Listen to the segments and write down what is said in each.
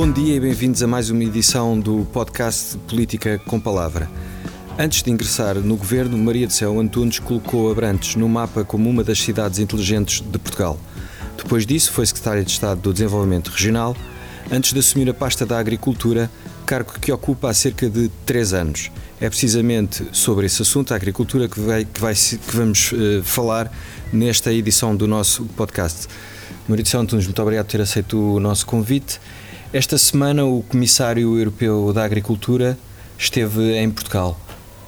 Bom dia e bem-vindos a mais uma edição do podcast Política com Palavra. Antes de ingressar no governo, Maria de Céu Antunes colocou Abrantes no mapa como uma das cidades inteligentes de Portugal. Depois disso, foi secretária de Estado do Desenvolvimento Regional, antes de assumir a pasta da Agricultura, cargo que ocupa há cerca de três anos. É precisamente sobre esse assunto, a agricultura, que, vai, que, vai, que vamos uh, falar nesta edição do nosso podcast. Maria de Céu Antunes, muito obrigado por ter aceito o nosso convite. Esta semana, o Comissário Europeu da Agricultura esteve em Portugal.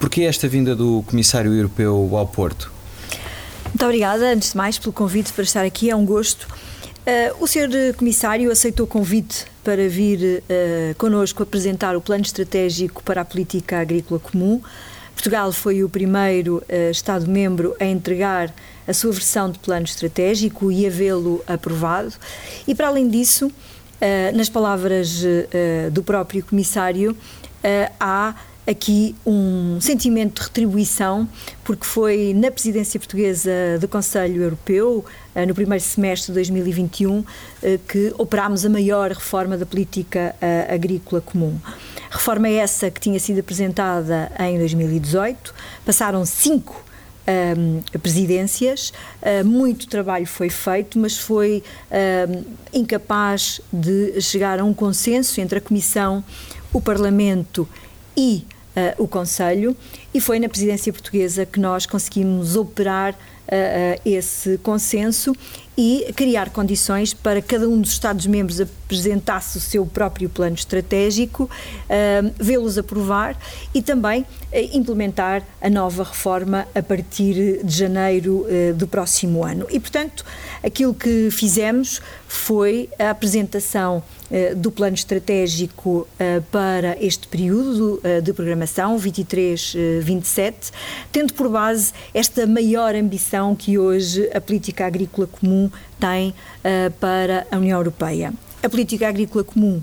Por que esta vinda do Comissário Europeu ao Porto? Muito obrigada, antes de mais, pelo convite para estar aqui, é um gosto. Uh, o Sr. Comissário aceitou o convite para vir uh, connosco apresentar o Plano Estratégico para a Política Agrícola Comum. Portugal foi o primeiro uh, Estado-membro a entregar a sua versão de plano estratégico e a vê-lo aprovado. E, para além disso, nas palavras do próprio Comissário, há aqui um sentimento de retribuição, porque foi na presidência portuguesa do Conselho Europeu, eh, no primeiro semestre de 2021, eh, que operámos a maior reforma da política eh, agrícola comum. Reforma essa que tinha sido apresentada em 2018, passaram cinco um, presidências, uh, muito trabalho foi feito, mas foi um, incapaz de chegar a um consenso entre a Comissão, o Parlamento e uh, o Conselho, e foi na presidência portuguesa que nós conseguimos operar uh, esse consenso e criar condições para cada um dos Estados-membros apresentasse o seu próprio plano estratégico, uh, vê-los aprovar e também uh, implementar a nova reforma a partir de janeiro uh, do próximo ano. E, portanto, aquilo que fizemos foi a apresentação do plano estratégico para este período de programação, 23-27, tendo por base esta maior ambição que hoje a política agrícola comum tem uh, para a União Europeia. A política agrícola comum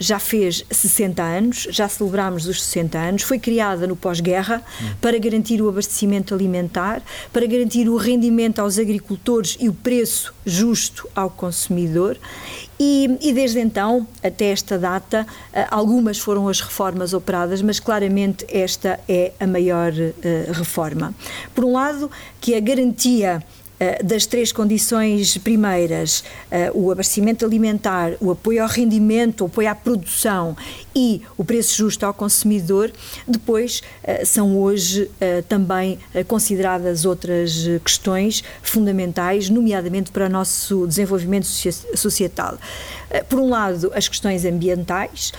já fez 60 anos, já celebramos os 60 anos, foi criada no pós-guerra para garantir o abastecimento alimentar, para garantir o rendimento aos agricultores e o preço justo ao consumidor. E, e desde então, até esta data, uh, algumas foram as reformas operadas, mas claramente esta é a maior uh, reforma. Por um lado, que a garantia eh, das três condições primeiras, eh, o abastecimento alimentar, o apoio ao rendimento, o apoio à produção e o preço justo ao consumidor, depois eh, são hoje também consideradas outras questões fundamentais, nomeadamente para o nosso desenvolvimento societal. Por um lado, as questões ambientais,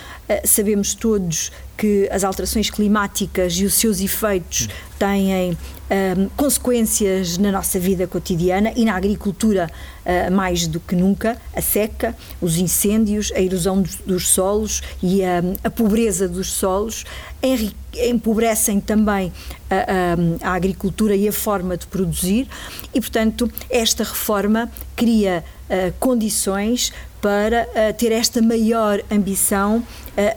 sabemos todos que as alterações climáticas e os seus efeitos têm um, consequências na nossa vida cotidiana e na agricultura uh, mais do que nunca, a seca, os incêndios, a erosão dos, dos solos e a, a, pobreza dos solos empobrecem também a, a, a agricultura e a forma de produzir e, portanto, esta reforma cria uh, condições para uh, ter esta maior ambição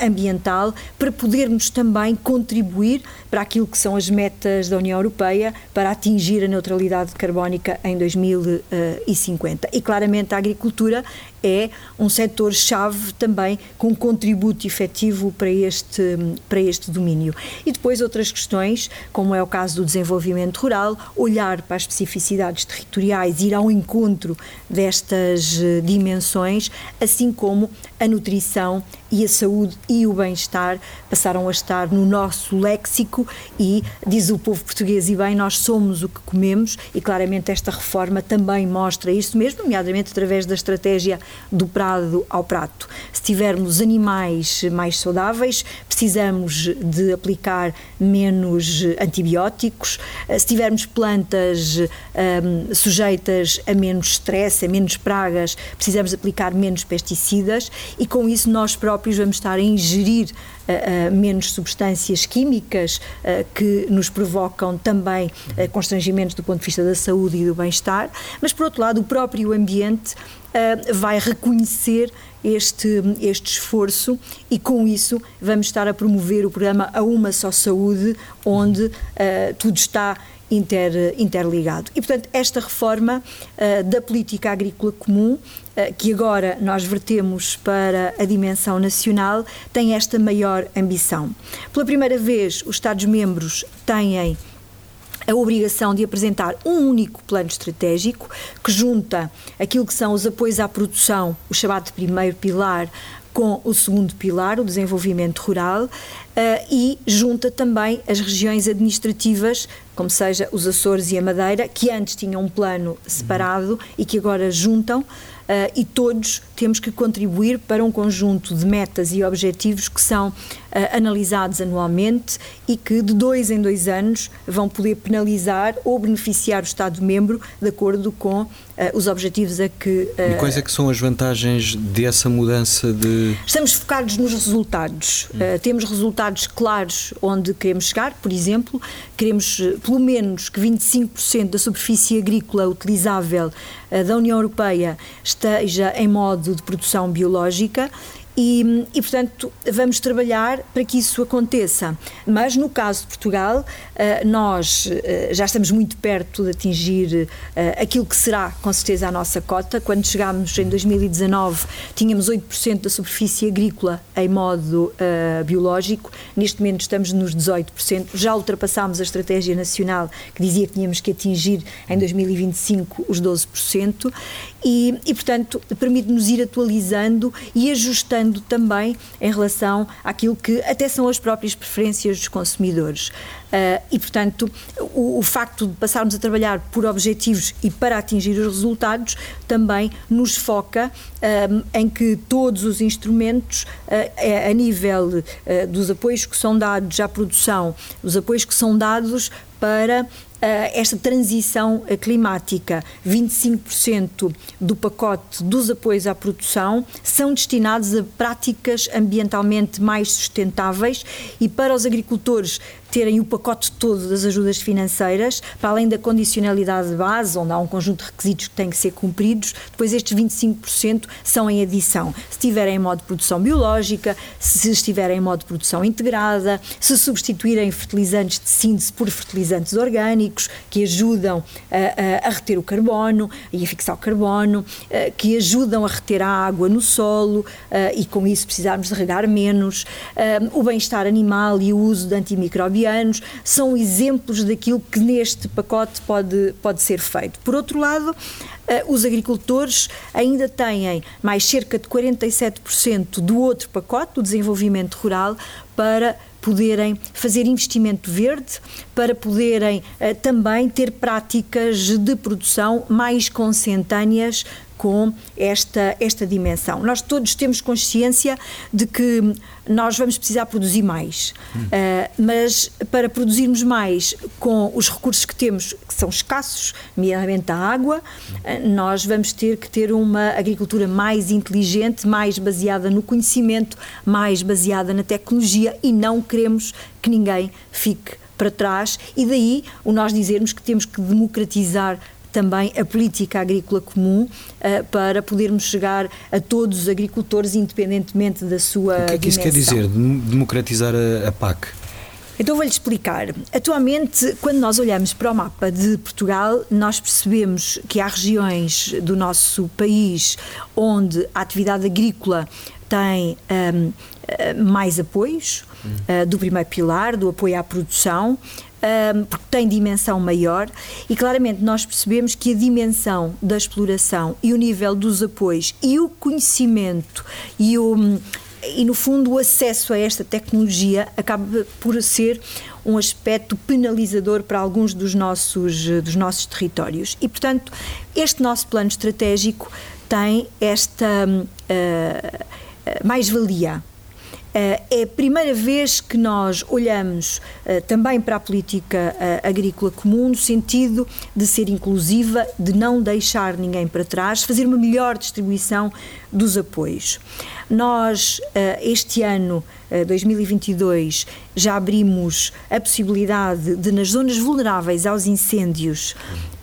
ambiental, para podermos também contribuir para aquilo que são as metas da União Europeia para atingir a neutralidade carbónica em 2050. E claramente a agricultura é um setor-chave também com contributo efetivo para este, para este domínio. E depois outras questões, como é o caso do desenvolvimento rural, olhar para as especificidades territoriais, ir ao encontro destas eh, dimensões, assim como a nutrição e a saúde e o bem-estar passaram a estar no nosso léxico e, diz o povo português e bem, nós somos o que comemos e claramente esta reforma também mostra isso mesmo, nomeadamente através da estratégia do prado ao prato. Se tivermos animais mais saudáveis, precisamos de aplicar menos antibióticos, se tivermos plantas um, sujeitas a menos stress, a menos pragas, precisamos aplicar menos pesticidas e com isso nós próprios vamos estar a ingerir uh, uh, menos substâncias químicas uh, que nos provocam também constrangimentos do ponto de vista da saúde e do bem-estar, mas por outro lado o próprio ambiente vai reconhecer este, este esforço e com isso vamos estar a promover o programa A Uma Só Saúde, onde tudo está inter, interligado. E, portanto, esta reforma uh, da política agrícola comum, uh, que agora nós vertemos para a dimensão nacional, tem esta maior ambição. Pela primeira vez, os Estados-membros têm a obrigação de apresentar um único plano estratégico que junta aquilo que são os apoios à produção, o chamado primeiro pilar, com o segundo pilar, o desenvolvimento rural, Uh, e junta também as regiões administrativas, como seja os Açores e a Madeira, que antes tinham um plano separado e que agora juntam uh, e todos temos que contribuir para um conjunto de metas e objetivos que são uh, analisados anualmente e que de dois em dois anos vão poder penalizar ou beneficiar o Estado-membro de acordo com os objetivos a que. e quais é que são as vantagens dessa mudança de. Estamos focados nos resultados. Hum. temos resultados claros onde queremos chegar, por exemplo, queremos pelo menos que 25% da superfície agrícola utilizável da União Europeia esteja em modo de produção biológica e, e, portanto, vamos trabalhar para que isso aconteça. Mas, no caso de Portugal, eh, nós eh, já estamos muito perto de atingir eh, aquilo que será, com certeza, a nossa cota. Quando chegámos em 2019, tínhamos 8% da superfície agrícola em modo uh, biológico. Neste momento, estamos nos 18%. Já ultrapassámos a estratégia nacional que dizia que tínhamos que atingir em 2025 os 12%. E, e portanto, permite-nos ir atualizando e ajustando também em relação àquilo que até são as próprias preferências dos consumidores. Uh, e, portanto, o, o, facto de passarmos a trabalhar por objetivos e para atingir os resultados também nos foca uh, em que todos os instrumentos, uh, a nível dos apoios que são dados à produção, os apoios que são dados para esta transição climática. 25% do pacote dos apoios à produção são destinados a práticas ambientalmente mais sustentáveis e para os agricultores terem o pacote todo das ajudas financeiras, para além da condicionalidade de base, onde há um conjunto de requisitos que têm que ser cumpridos, depois estes 25% são em adição. Se estiverem em modo de produção biológica, se estiverem em modo de produção integrada, se substituírem fertilizantes de síntese por fertilizantes orgânicos, que ajudam a, a, a reter o carbono e a fixar o carbono, que ajudam a reter a água no solo e com isso precisarmos de regar menos, o bem-estar animal e o uso de antimicrobianos anos, são exemplos daquilo que neste pacote pode, pode ser feito. Por outro lado, eh, os agricultores ainda têm mais cerca de 47% do outro pacote, do desenvolvimento rural, para poderem fazer investimento verde, para poderem uh, também ter práticas de produção mais consentâneas com esta, esta dimensão. Nós todos temos consciência de que nós vamos precisar produzir mais, hum. uh, mas para produzirmos mais com os recursos que temos, que são escassos, nomeadamente a água, uh, nós vamos ter que ter uma agricultura mais inteligente, mais baseada no conhecimento, mais baseada na tecnologia e não queremos que ninguém fique para trás e daí o nós dizermos que temos que democratizar também a política agrícola comum uh, para podermos chegar a todos os agricultores, independentemente da sua O que é que isso quer dizer, democratizar a, a PAC? Então vou-lhe explicar. Atualmente, quando nós olhamos para o mapa de Portugal, nós percebemos que há regiões do nosso país onde a atividade agrícola tem um, eh, mais apoios, uh, do primeiro pilar, do apoio à produção, porque tem dimensão maior e claramente nós percebemos que a dimensão da exploração e o nível dos apoios e o conhecimento e o e no fundo o acesso a esta tecnologia acaba por ser um aspecto penalizador para alguns dos nossos dos nossos territórios. E portanto este nosso plano estratégico tem esta uh, mais-valia eh, é a primeira vez que nós olhamos eh, também para a política eh, agrícola comum no sentido de ser inclusiva, de não deixar ninguém para trás, fazer uma melhor distribuição dos apoios. Nós, este ano, 2022, já abrimos a possibilidade de, nas zonas vulneráveis aos incêndios,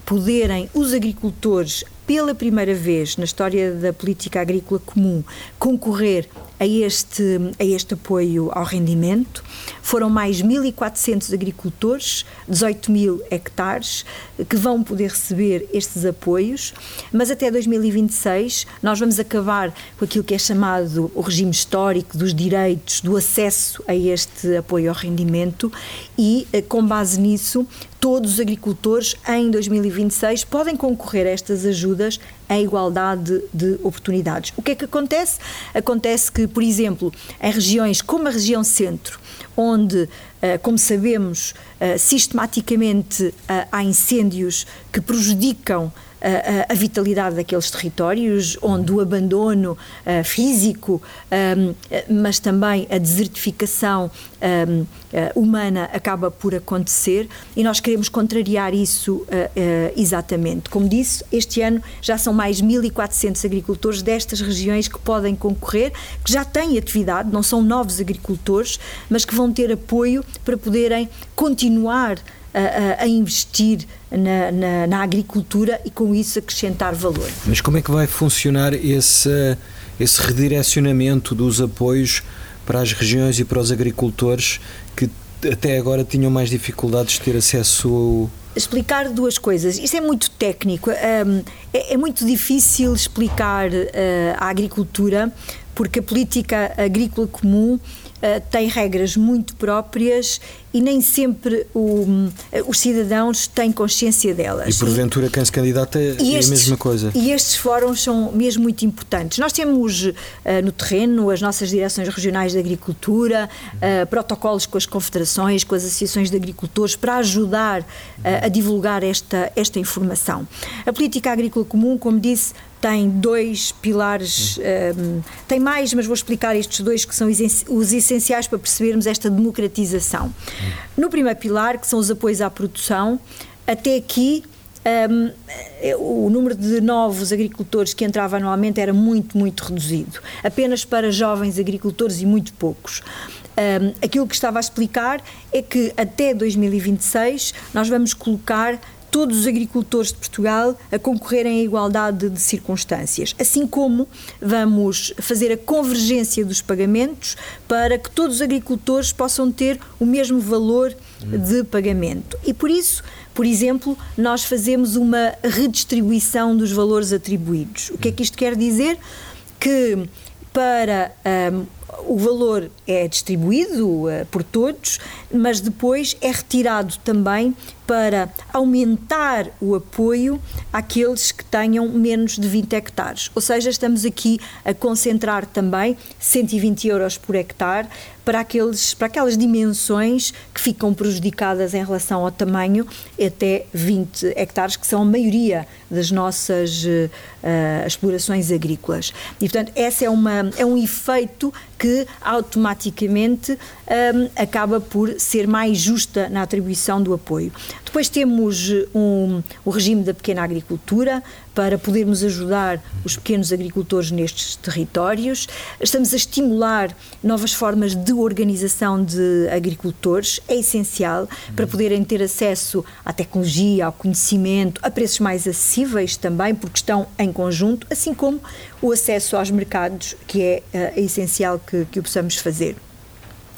poderem os agricultores pela primeira vez na história da política agrícola comum, concorrer a este, a este apoio ao rendimento. Foram mais 1.400 agricultores, 18 mil hectares, que vão poder receber estes apoios, mas até 2026 nós vamos acabar com aquilo que é chamado o regime histórico dos direitos, do acesso a este apoio ao rendimento e, eh, com base nisso, todos os agricultores em 2026 podem concorrer a estas ajudas em igualdade de oportunidades. O que é que acontece? Acontece que, por exemplo, em regiões como a região centro, onde, eh, como sabemos, eh, sistematicamente eh, há incêndios que prejudicam a, a, vitalidade daqueles territórios, onde o abandono uh, físico, um, mas também a desertificação um, uh, humana acaba por acontecer e nós queremos contrariar isso uh, exatamente. Como disse, este ano já são mais 1.400 agricultores destas regiões que podem concorrer, que já têm atividade, não são novos agricultores, mas que vão ter apoio para poderem continuar a, a investir na, na, na, agricultura e com isso acrescentar valor. Mas como é que vai funcionar esse, esse redirecionamento dos apoios para as regiões e para os agricultores que até agora tinham mais dificuldades de ter acesso ao explicar duas coisas. Isto é muito técnico. Um, é, é, muito difícil explicar uh, a agricultura porque a política agrícola comum uh, tem regras muito próprias e nem sempre o, eh, os cidadãos têm consciência delas. E porventura quem se candidata é estes, a mesma coisa. E estes fóruns são mesmo muito importantes. Nós temos uh, no terreno as nossas direções regionais de agricultura, uh, protocolos com as confederações, com as associações de agricultores para ajudar uh, a divulgar esta, esta informação. A política agrícola comum, como disse, tem dois pilares, um, tem mais, mas vou explicar estes dois que são os essenciais para percebermos esta democratização. No primeiro pilar, que são os apoios à produção, até aqui um, o número de novos agricultores que entrava anualmente era muito, muito reduzido. Apenas para jovens agricultores e muito poucos. Um, aquilo que estava a explicar é que até 2026 nós vamos colocar todos os agricultores de Portugal a concorrerem em igualdade de circunstâncias, assim como vamos fazer a convergência dos pagamentos para que todos os agricultores possam ter o mesmo valor de pagamento. E por isso, por exemplo, nós fazemos uma redistribuição dos valores atribuídos. O que é que isto quer dizer? Que para um, o valor é distribuído uh, por todos, mas depois é retirado também para aumentar o apoio àqueles que tenham menos de 20 hectares. Ou seja, estamos aqui a concentrar também 120 euros por hectare para, aqueles, para aquelas dimensões que ficam prejudicadas em relação ao tamanho até 20 hectares, que são a maioria das nossas uh, explorações agrícolas. E, portanto, esse é, uma, é um efeito que automaticamente um, acaba por ser mais justa na atribuição do apoio. Depois temos um, o regime da pequena agricultura, para podermos ajudar os pequenos agricultores nestes territórios. Estamos a estimular novas formas de organização de agricultores, é essencial para poderem ter acesso à tecnologia, ao conhecimento, a preços mais acessíveis também, porque estão em conjunto, assim como o acesso aos mercados, que é, é essencial que, que o possamos fazer.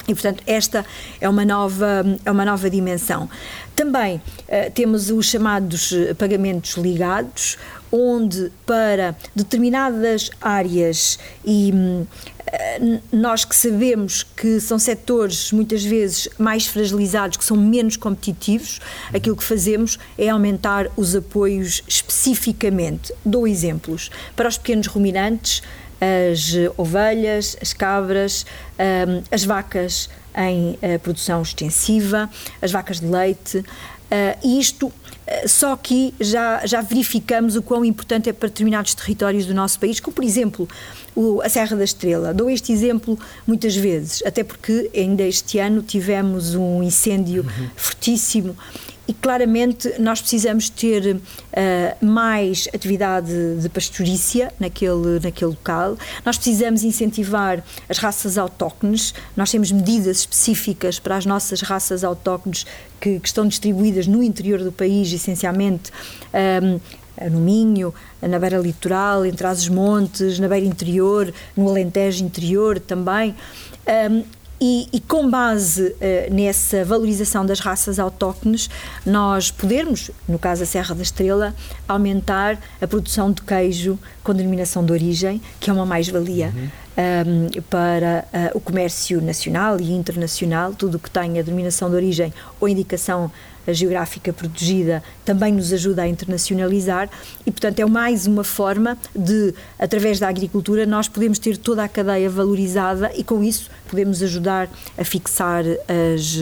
E, portanto, esta é uma nova, é uma nova dimensão. Também uh, temos os chamados pagamentos ligados, onde para determinadas áreas e uh, nós que sabemos que são setores muitas vezes mais fragilizados, que são menos competitivos, aquilo que fazemos é aumentar os apoios especificamente. Dou exemplos. Para os pequenos ruminantes, as ovelhas, as cabras, um, as vacas em uh, produção extensiva, as vacas de leite, uh, e isto uh, só que já, já verificamos o quão importante é para determinados territórios do nosso país, como por exemplo o, a Serra da Estrela. Dou este exemplo muitas vezes, até porque ainda este ano tivemos um incêndio uhum. fortíssimo e claramente nós precisamos ter uh, mais atividade de pastorícia naquele, naquele local, nós precisamos incentivar as raças autóctones, nós temos medidas específicas para as nossas raças autóctones que, que estão distribuídas no interior do país, essencialmente. Um, ehm, no Minho, na beira litoral, entre as montes, na beira interior, no Alentejo interior também. Um, e, e, com base uh, nessa valorização das raças autóctones, nós podermos, no caso a Serra da Estrela, aumentar a produção de queijo com denominação de origem, que é uma mais-valia. Uhum. Um, para uh, o comércio nacional e internacional, tudo o que tenha denominação de origem ou indicação geográfica protegida também nos ajuda a internacionalizar e, portanto, é mais uma forma de, através da agricultura, nós podemos ter toda a cadeia valorizada e, com isso, podemos ajudar a fixar as,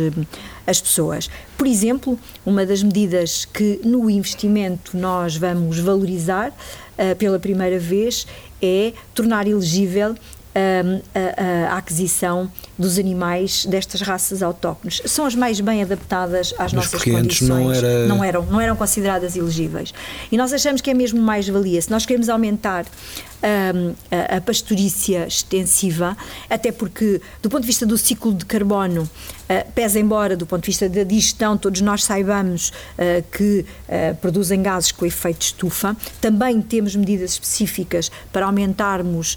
as pessoas. Por exemplo, uma das medidas que no investimento nós vamos valorizar uh, pela primeira vez é tornar elegível a, a, aquisição dos animais destas raças autóctones. São as mais bem adaptadas às Mas nossas condições. Não, era... não, eram, não eram consideradas elegíveis. E nós achamos que é mesmo mais valia. Se nós queremos aumentar um, a, a pastorícia extensiva, até porque, do ponto de vista do ciclo de carbono, uh, pesa embora, do ponto de vista da digestão, todos nós saibamos uh, que uh, produzem gases com efeito estufa, também temos medidas específicas para aumentarmos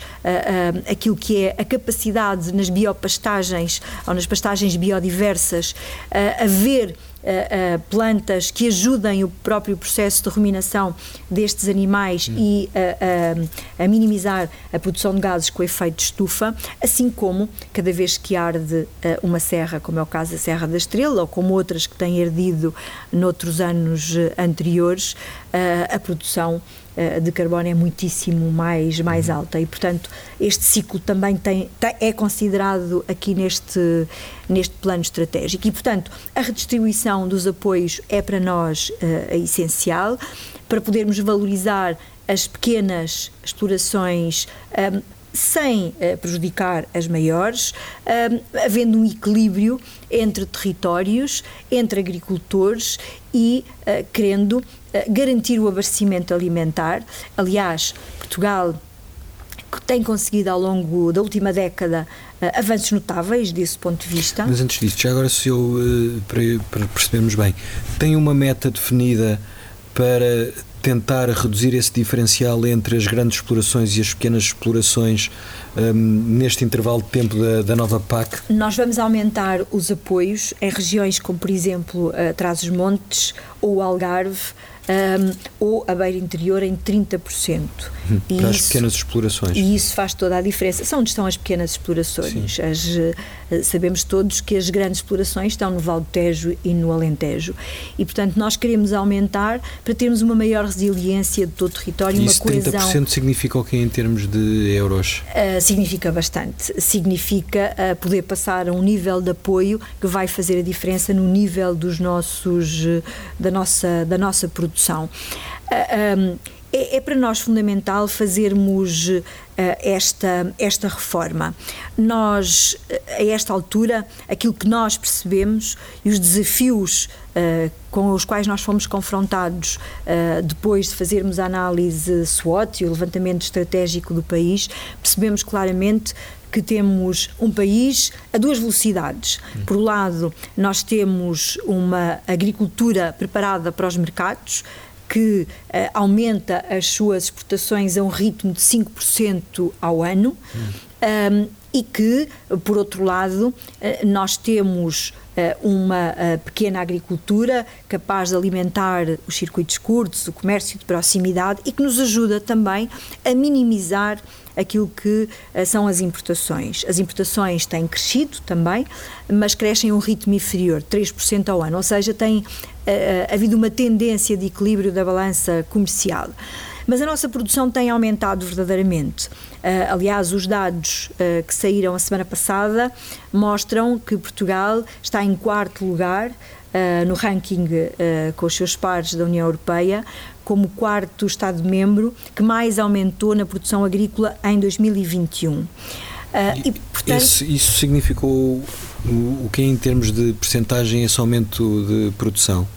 aquilo que é a capacidade nas biopastagens ou nas pastagens biodiversas a ver uh, plantas que ajudem o próprio processo de ruminação destes animais hum. e a minimizar a produção de gases com efeito de estufa, assim como cada vez que arde uma serra, como é o caso da Serra da Estrela, ou como outras que têm ardido noutros anos anteriores, a produção eh, de carbono é muitíssimo mais, mais uhum. alta. E, portanto, este ciclo também tem, é considerado aqui neste, neste plano estratégico. E, portanto, a redistribuição dos apoios é para nós uh, essencial. Para podermos valorizar as pequenas explorações um, sem uh, prejudicar as maiores, havendo um equilíbrio entre territórios, entre agricultores e uh, querendo garantir o abastecimento alimentar. Aliás, Portugal tem conseguido ao longo da última década avanços notáveis desse ponto de vista. Mas antes disso, já agora se eu, para, para percebermos bem, tem uma meta definida para tentar reduzir esse diferencial entre as grandes explorações e as pequenas explorações um, neste intervalo de tempo da, da, nova PAC? Nós vamos aumentar os apoios em regiões como, por exemplo, uh, Trás-os-Montes ou Algarve, um, ou a beira interior em 30%. Hum, para e as isso, pequenas explorações. E isso faz toda a diferença. São onde estão as pequenas explorações. As, uh, sabemos todos que as grandes explorações estão no Val do Tejo e no Alentejo. E, portanto, nós queremos aumentar para termos uma maior resiliência de todo o território, e uma coesão. 30% significa o que em termos de euros? Uh, significa bastante. Significa uh, poder passar a um nível de apoio que vai fazer a diferença no nível dos nossos, da, nossa, da nossa produção produção. Um, é, é, para nós fundamental fazermos uh, esta, esta reforma. Nós, a esta altura, aquilo que nós percebemos e os desafios uh, com os quais nós fomos confrontados depois de fazermos a análise SWOT e o levantamento estratégico do país, percebemos claramente que temos um país a duas velocidades. Por um lado, nós temos uma agricultura preparada para os mercados, que uh, aumenta as suas exportações a um ritmo de 5% ao ano. Um, e que, por outro lado, uh, nós temos uh, uma pequena agricultura capaz de alimentar os circuitos curtos, o comércio de proximidade e que nos ajuda também a minimizar aquilo que são as importações. As importações têm crescido também, mas crescem a um ritmo inferior, 3% ao ano, ou seja, tem havido uma tendência de equilíbrio da balança comercial. Mas a nossa produção tem aumentado verdadeiramente. Uh, aliás, os dados uh, que saíram a semana passada mostram que Portugal está em quarto lugar uh, no ranking com os seus pares da União Europeia, como quarto Estado-membro que mais aumentou na produção agrícola em 2021. Uh, ah, e, portanto, esse, isso significou o, o que em termos de percentagem esse aumento de produção?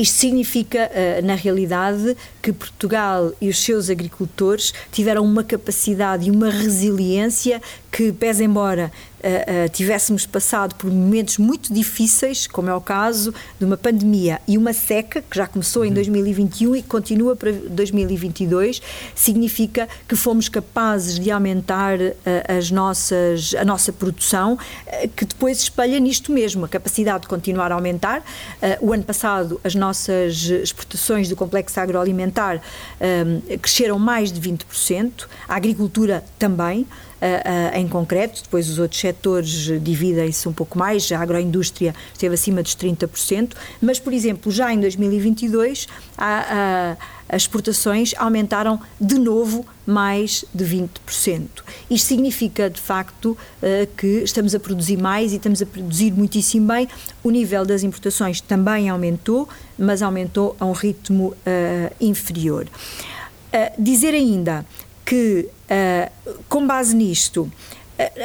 Isto significa, ah, na realidade, que Portugal e os seus agricultores tiveram uma capacidade e uma resiliência que, pese embora uh, tivéssemos passado por momentos muito difíceis, como é o caso de uma pandemia e uma seca que já começou em 2021 uhum. e continua para 2022, significa que fomos capazes de aumentar as nossas, a nossa produção, que depois espelha nisto mesmo, a capacidade de continuar a aumentar. o ano passado, as nossas exportações do complexo agroalimentar cresceram mais de 20%, a agricultura também uh, em concreto, depois os outros setores dividem-se um pouco mais, a agroindústria esteve acima dos 30%, mas, por exemplo, já em 2022 a, a, as exportações aumentaram de novo mais de 20%. Isto significa, de facto, que estamos a produzir mais e estamos a produzir muitíssimo bem. O nível das importações também aumentou, mas aumentou a um ritmo uh, inferior. Uh, dizer ainda que, uh, com base nisto,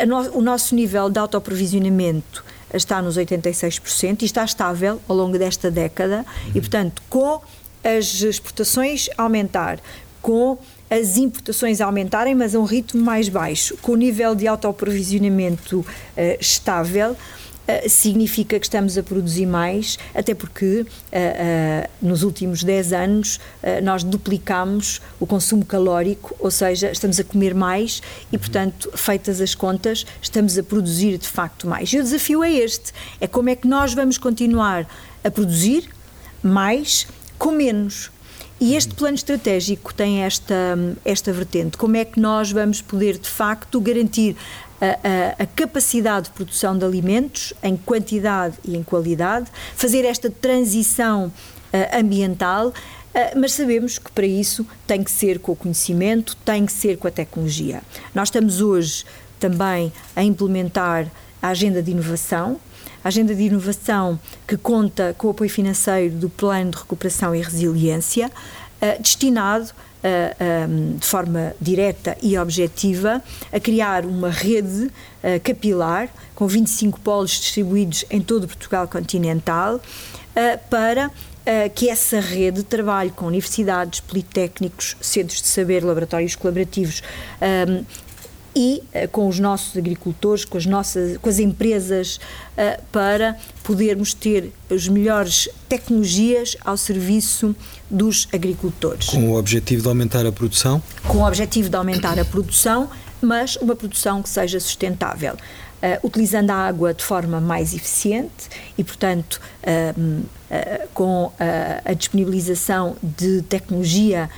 no, o nosso nível de autoprovisionamento está nos 86% e está estável ao longo desta década uhum. e, portanto, com as exportações aumentar, com as importações aumentarem, mas a um ritmo mais baixo, com o nível de autoprovisionamento uh, estável, Uh, significa que estamos a produzir mais, até porque uh, uh, nos últimos 10 anos nós duplicamos o consumo calórico, ou seja, estamos a comer mais e, portanto, feitas as contas, estamos a produzir de facto mais. E o desafio é este: é como é que nós vamos continuar a produzir mais com menos. E este plano estratégico tem esta, esta vertente. Como é que nós vamos poder, de facto, garantir a, a, a, capacidade de produção de alimentos em quantidade e em qualidade, fazer esta transição uh, ambiental, uh, mas sabemos que para isso tem que ser com o conhecimento, tem que ser com a tecnologia. Nós estamos hoje também a implementar a agenda de inovação, a agenda de inovação que conta com o apoio financeiro do Plano de Recuperação e Resiliência, uh, destinado de forma direta e objetiva a criar uma rede capilar com 25 polos distribuídos em todo Portugal continental para que essa rede trabalhe com universidades, politécnicos, centros de saber, laboratórios colaborativos e uh, com os nossos agricultores, com as nossas, com as empresas, uh, para podermos ter as melhores tecnologias ao serviço dos agricultores. Com o objetivo de aumentar a produção? Com o objetivo de aumentar a produção, mas uma produção que seja sustentável. Uh, utilizando a água de forma mais eficiente e, portanto, uh, uh, com a disponibilização de tecnologia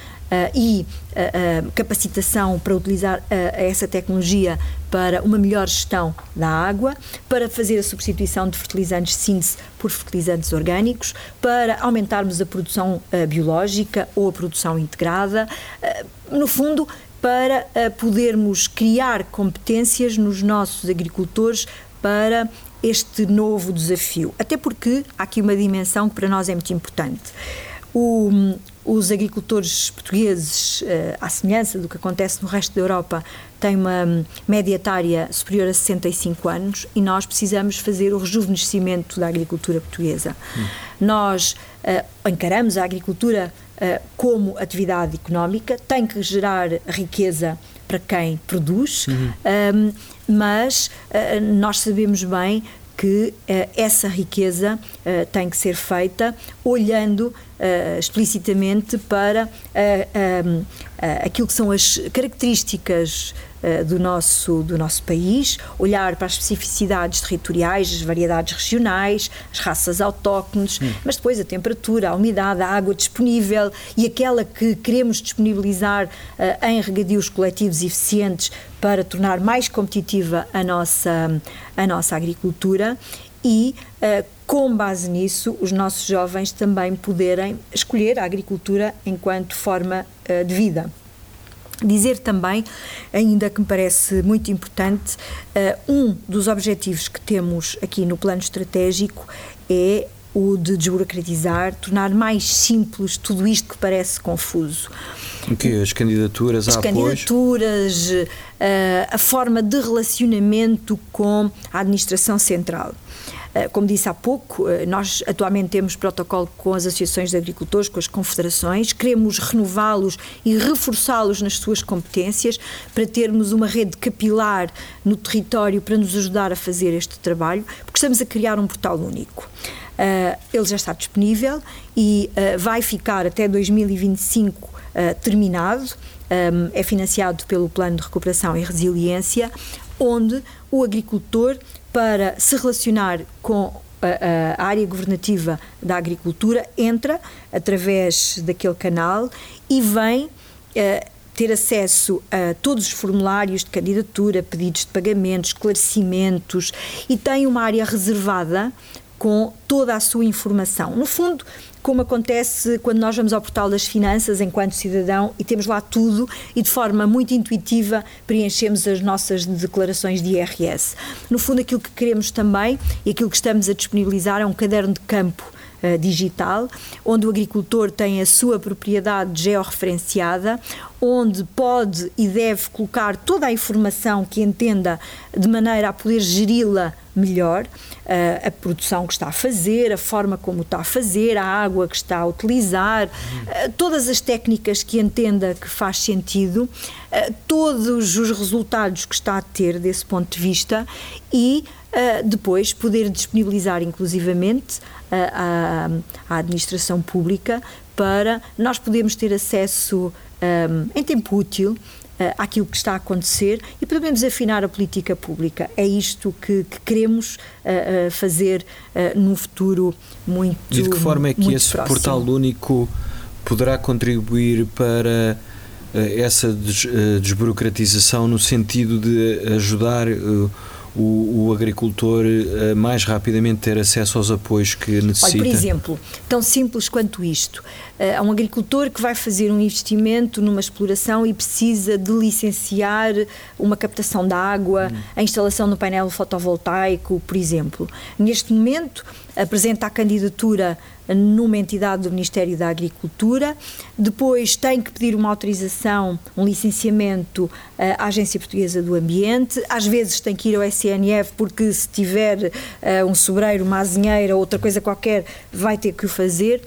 e uh, uh, capacitação para utilizar essa tecnologia para uma melhor gestão da água, para fazer a substituição de fertilizantes síntese por fertilizantes orgânicos, para aumentarmos a produção biológica ou a produção integrada, no fundo, para podermos criar competências nos nossos agricultores para este novo desafio. Até porque há aqui uma dimensão que para nós é muito importante. O, os agricultores portugueses, eh, à semelhança do que acontece no resto da Europa, têm uma média etária superior a 65 anos e nós precisamos fazer o rejuvenescimento da agricultura portuguesa. Hum. Nós uh, encaramos a agricultura uh, como atividade económica, tem que gerar riqueza para quem produz, uhum. um, ehm, mas uh, nós sabemos bem que uh, essa riqueza uh, tem que ser feita olhando uh, explicitamente para aquilo que são as características do, nosso, do nosso país, olhar para as especificidades territoriais, as variedades regionais, as raças autóctones, hum. mas depois a temperatura, a umidade, a água disponível e aquela que queremos disponibilizar em regadios coletivos eficientes para tornar mais competitiva a nossa, a nossa agricultura e, uh, com base nisso, os nossos jovens também poderem escolher a agricultura enquanto forma uh, de vida. Dizer também, ainda que me parece muito importante, uh, um dos objetivos que temos aqui no plano estratégico é o de desburocratizar, tornar mais simples tudo isto que parece confuso. O que As candidaturas, As candidaturas, uh, a forma de relacionamento com a administração central. Como disse há pouco, nós atualmente temos protocolo com as associações de agricultores, com as confederações, queremos renová-los e reforçá-los nas suas competências para termos uma rede capilar no território para nos ajudar a fazer este trabalho, porque estamos a criar um portal único. Uh, ele já está disponível e vai ficar até 2025 uh, terminado. É financiado pelo Plano de Recuperação e Resiliência, onde o agricultor, para se relacionar com a, a, área governativa da agricultura, entra através daquele canal e vem ter acesso a todos os formulários de candidatura, pedidos de pagamento, esclarecimentos e tem uma área reservada com toda a sua informação. No fundo, como acontece quando nós vamos ao portal das finanças enquanto cidadão e temos lá tudo e de forma muito intuitiva preenchemos as nossas declarações de IRS. No fundo, aquilo que queremos também e aquilo que estamos a disponibilizar é um caderno de campo Uh, digital, onde o agricultor tem a sua propriedade georreferenciada, onde pode e deve colocar toda a informação que entenda de maneira a poder geri-la melhor uh, a produção que está a fazer, a forma como está a fazer, a água que está a utilizar, uh, todas as técnicas que entenda que faz sentido, uh, todos os resultados que está a ter desse ponto de vista e depois poder disponibilizar inclusivamente à, à administração pública para nós podermos ter acesso um, em tempo útil àquilo que está a acontecer e podemos afinar a política pública. É isto que, que queremos uh, uh, fazer num futuro muito E de que forma é que esse próximo. portal único poderá contribuir para essa des, desburocratização no sentido de ajudar o, o, agricultor a mais rapidamente ter acesso aos apoios que necessita? Olha, por exemplo, tão simples quanto isto. Eh, há um agricultor que vai fazer um investimento numa exploração e precisa de licenciar uma captação da água, hum. a instalação no painel fotovoltaico, por exemplo. Neste momento, apresenta a candidatura numa entidade do Ministério da Agricultura, depois tem que pedir uma autorização, um licenciamento eh, à Agência Portuguesa do Ambiente, às vezes tem que ir ao SNF porque se tiver uh, um sobreiro, uma azinheira ou outra coisa qualquer, vai ter que o fazer.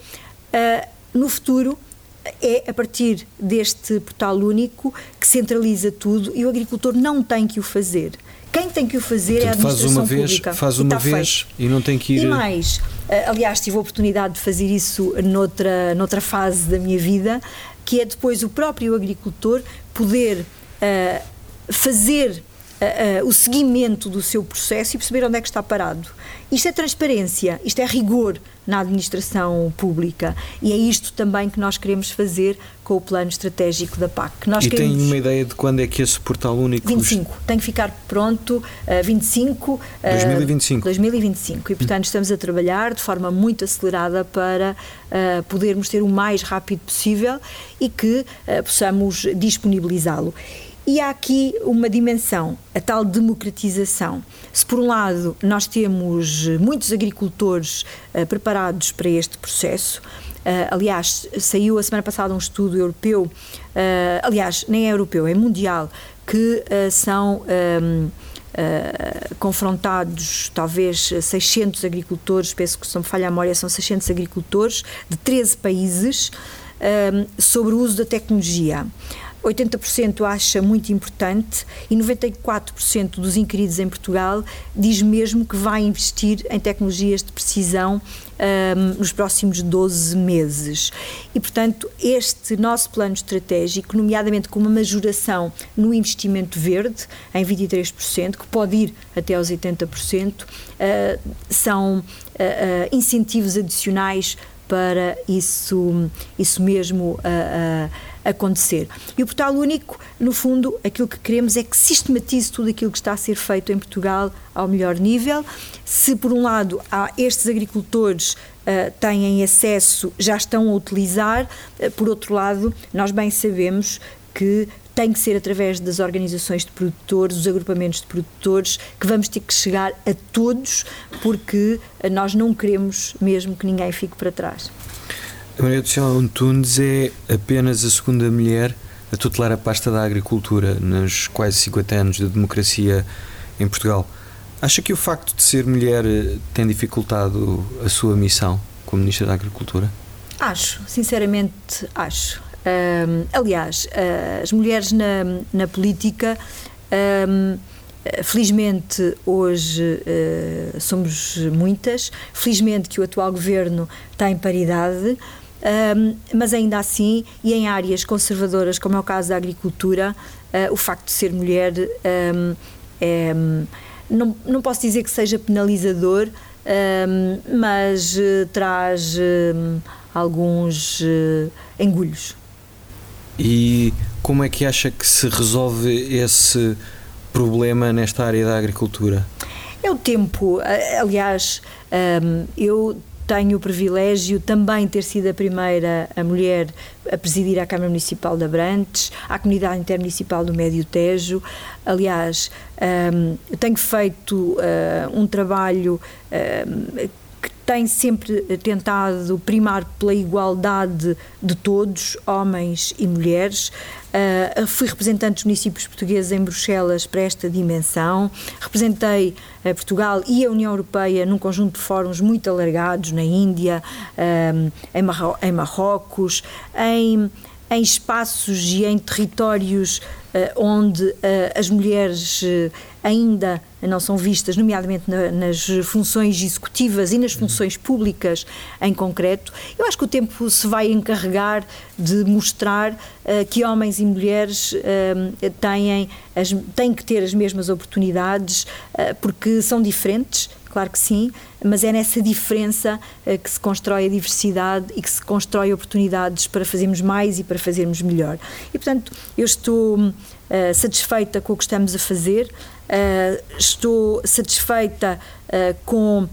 Uh, no futuro, é a partir deste portal único que centraliza tudo e o agricultor não tem que o fazer. Quem tem que o fazer Portanto, é a administração faz uma vez, pública. Faz uma vez feito. e não tem que ir. E mais, eh, aliás, tive a oportunidade de fazer isso noutra, noutra fase da minha vida, que é depois o próprio agricultor poder uh, fazer uh, uh, o seguimento do seu processo e perceber onde é que está parado. Isto é transparência, isto é rigor na administração pública e é isto também que nós queremos fazer com o plano estratégico da PAC. Nós e queremos... tem uma ideia de quando é que esse portal único... 25, tem que ficar pronto uh, 25... Uh, 2025. 2025 e portanto estamos a trabalhar de forma muito acelerada para uh, podermos ter o mais rápido possível e que uh, possamos disponibilizá-lo. E há aqui uma dimensão, a tal democratização. Se por um lado nós temos muitos agricultores uh, preparados para este processo, uh, aliás, saiu a semana passada um estudo europeu, uh, aliás, nem é europeu, é mundial, que são. Um, Uh, confrontados talvez 600 agricultores, penso que se não me falha a memória, são 600 agricultores de 13 países sobre o uso da tecnologia. 80% acha muito importante e 94% dos inquiridos em Portugal diz mesmo que vai investir em tecnologias de precisão um, nos próximos 12 meses. E, portanto, este nosso plano estratégico, nomeadamente com uma majoração no investimento verde, em 23%, que pode ir até aos 80%, uh, são uh, uh, incentivos adicionais para isso, isso mesmo uh, acontecer. E o portal único, no fundo, aquilo que queremos é que sistematize tudo aquilo que está a ser feito em Portugal ao melhor nível. Se, por um lado, há estes agricultores uh, têm acesso, já estão a utilizar, por outro lado, nós bem sabemos que tem que ser através das organizações de produtores, dos agrupamentos de produtores, que vamos ter que chegar a todos, porque nós não queremos mesmo que ninguém fique para trás. Maria do Céu Antunes é apenas a segunda mulher a tutelar a pasta da agricultura nos quase 50 anos de democracia em Portugal. Acha que o facto de ser mulher eh, tem dificultado a sua missão como Ministra da Agricultura? Acho, sinceramente acho. Um, aliás, as mulheres na, na política, um, felizmente hoje uh, somos muitas, felizmente que o atual governo está em paridade. Um, mas ainda assim, e em áreas conservadoras, como é o caso da agricultura, uh, o facto de ser mulher um, é, não, não posso dizer que seja penalizador, um, mas uh, traz alguns uh, engulhos. E como é que acha que se resolve esse problema nesta área da agricultura? É o tempo. Aliás, eu tenho o privilégio também ter sido a primeira a mulher a presidir a Câmara Municipal de Abrantes, a Comunidade Intermunicipal do Médio Tejo. Aliás, um, tenho feito uh, um trabalho um, que tem sempre tentado primar pela igualdade de todos, homens e mulheres. Uh, fui representante dos municípios portugueses em Bruxelas para esta dimensão. Representei uh, Portugal e a União Europeia num conjunto de fóruns muito alargados na Índia, em, Marro em Marrocos, em em espaços e em territórios uh, onde as mulheres ainda não são vistas, nomeadamente na, nas funções executivas e nas funções públicas em concreto. Eu acho que o tempo se vai encarregar de mostrar que homens e mulheres têm, as, têm que ter as mesmas oportunidades, porque são diferentes claro que sim, mas é nessa diferença uh, que se constrói a diversidade e que se constrói oportunidades para fazermos mais e para fazermos melhor. E, portanto, eu estou uh, satisfeita com o que estamos a fazer, uh, estou satisfeita com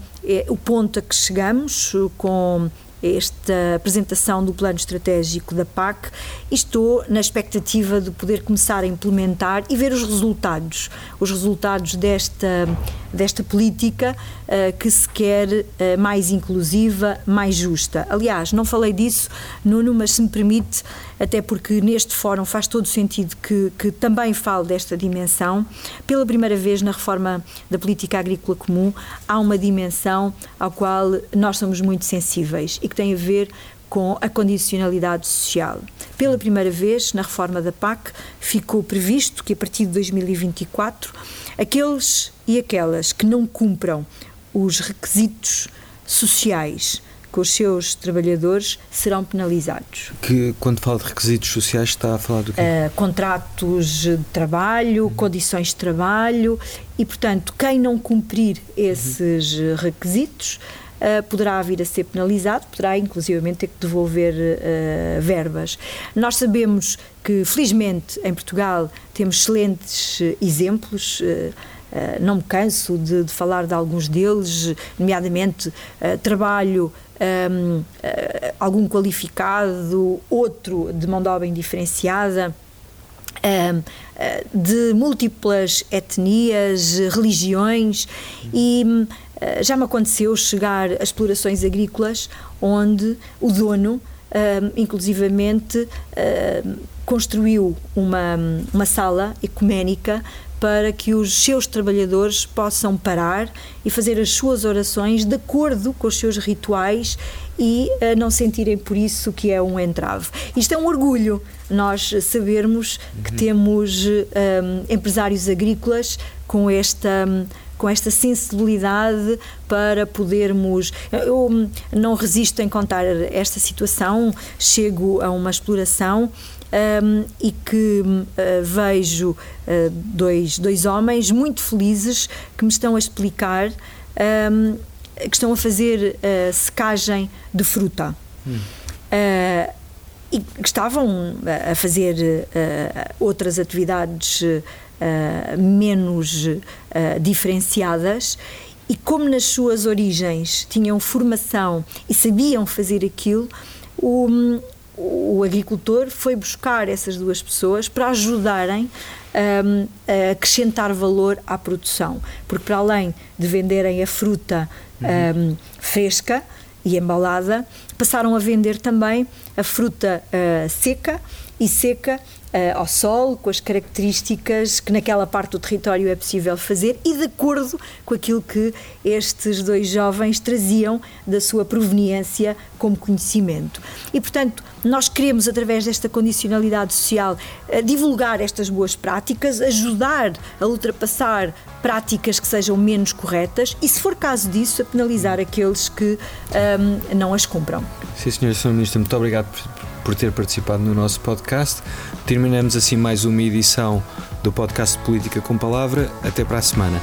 o ponto a que chegamos, com esta apresentação do plano estratégico da PAC e estou na expectativa de poder começar a implementar e ver os resultados, os resultados desta, desta política uh, que se quer uh, mais inclusiva, mais justa. Aliás, não falei disso, Nuno, mas se me permite, até porque neste fórum faz todo sentido que, que também falo desta dimensão. Pela primeira vez na reforma da política agrícola comum, há uma dimensão ao qual nós somos muito sensíveis e que tem a ver com a condicionalidade social. Pela primeira vez, na reforma da PAC, ficou previsto que a partir de 2024, aqueles e aquelas que não cumpram os requisitos sociais com os seus trabalhadores serão penalizados. Que quando fala de requisitos sociais está a falar do quê? Uh, contratos de trabalho, uhum. condições de trabalho e, portanto, quem não cumprir esses uhum. requisitos Uh, poderá vir a ser penalizado, poderá inclusivamente ter que devolver uh, verbas. Nós sabemos que, felizmente, em Portugal temos excelentes exemplos. Uh, não me canso de, de, falar de alguns deles, nomeadamente trabalho um, algum qualificado, outro de mão de obra indiferenciada. Um, de múltiplas etnias, religiões e eh, já me aconteceu chegar a explorações agrícolas onde o dono, uh, inclusivamente, uh, construiu uma, uma sala ecuménica para que os seus trabalhadores possam parar e fazer as suas orações de acordo com os seus rituais e uh, não sentirem por isso que é um entrave. Isto é um orgulho, nós sabermos que uhum. temos um, empresários agrícolas com esta. Um, com esta sensibilidade para podermos. Eu não resisto em contar esta situação, chego a uma exploração. Um, e que uh, vejo uh, dois, dois homens muito felizes que me estão a explicar um, que estão a fazer uh, secagem de fruta. Hum. e que estavam a fazer outras atividades uh, menos uh, diferenciadas e como nas suas origens tinham formação e sabiam fazer aquilo, o, o agricultor foi buscar essas duas pessoas para ajudarem um, a acrescentar valor à produção, porque para além de venderem a fruta um, fresca e embalada, passaram a vender também a fruta uh, seca e seca ao sol, com as características que naquela parte do território é possível fazer e de acordo com aquilo que estes dois jovens traziam da sua proveniência como conhecimento. E, portanto, nós queremos, através desta condicionalidade social, eh, divulgar estas boas práticas, ajudar a ultrapassar práticas que sejam menos corretas e, se for caso disso, a penalizar aqueles que um, ehm, não as cumpram. Sim, Sr. Sr. Ministro, muito obrigado por ter participado no nosso podcast. Terminamos assim mais uma edição do podcast Política com Palavra. Até para a semana.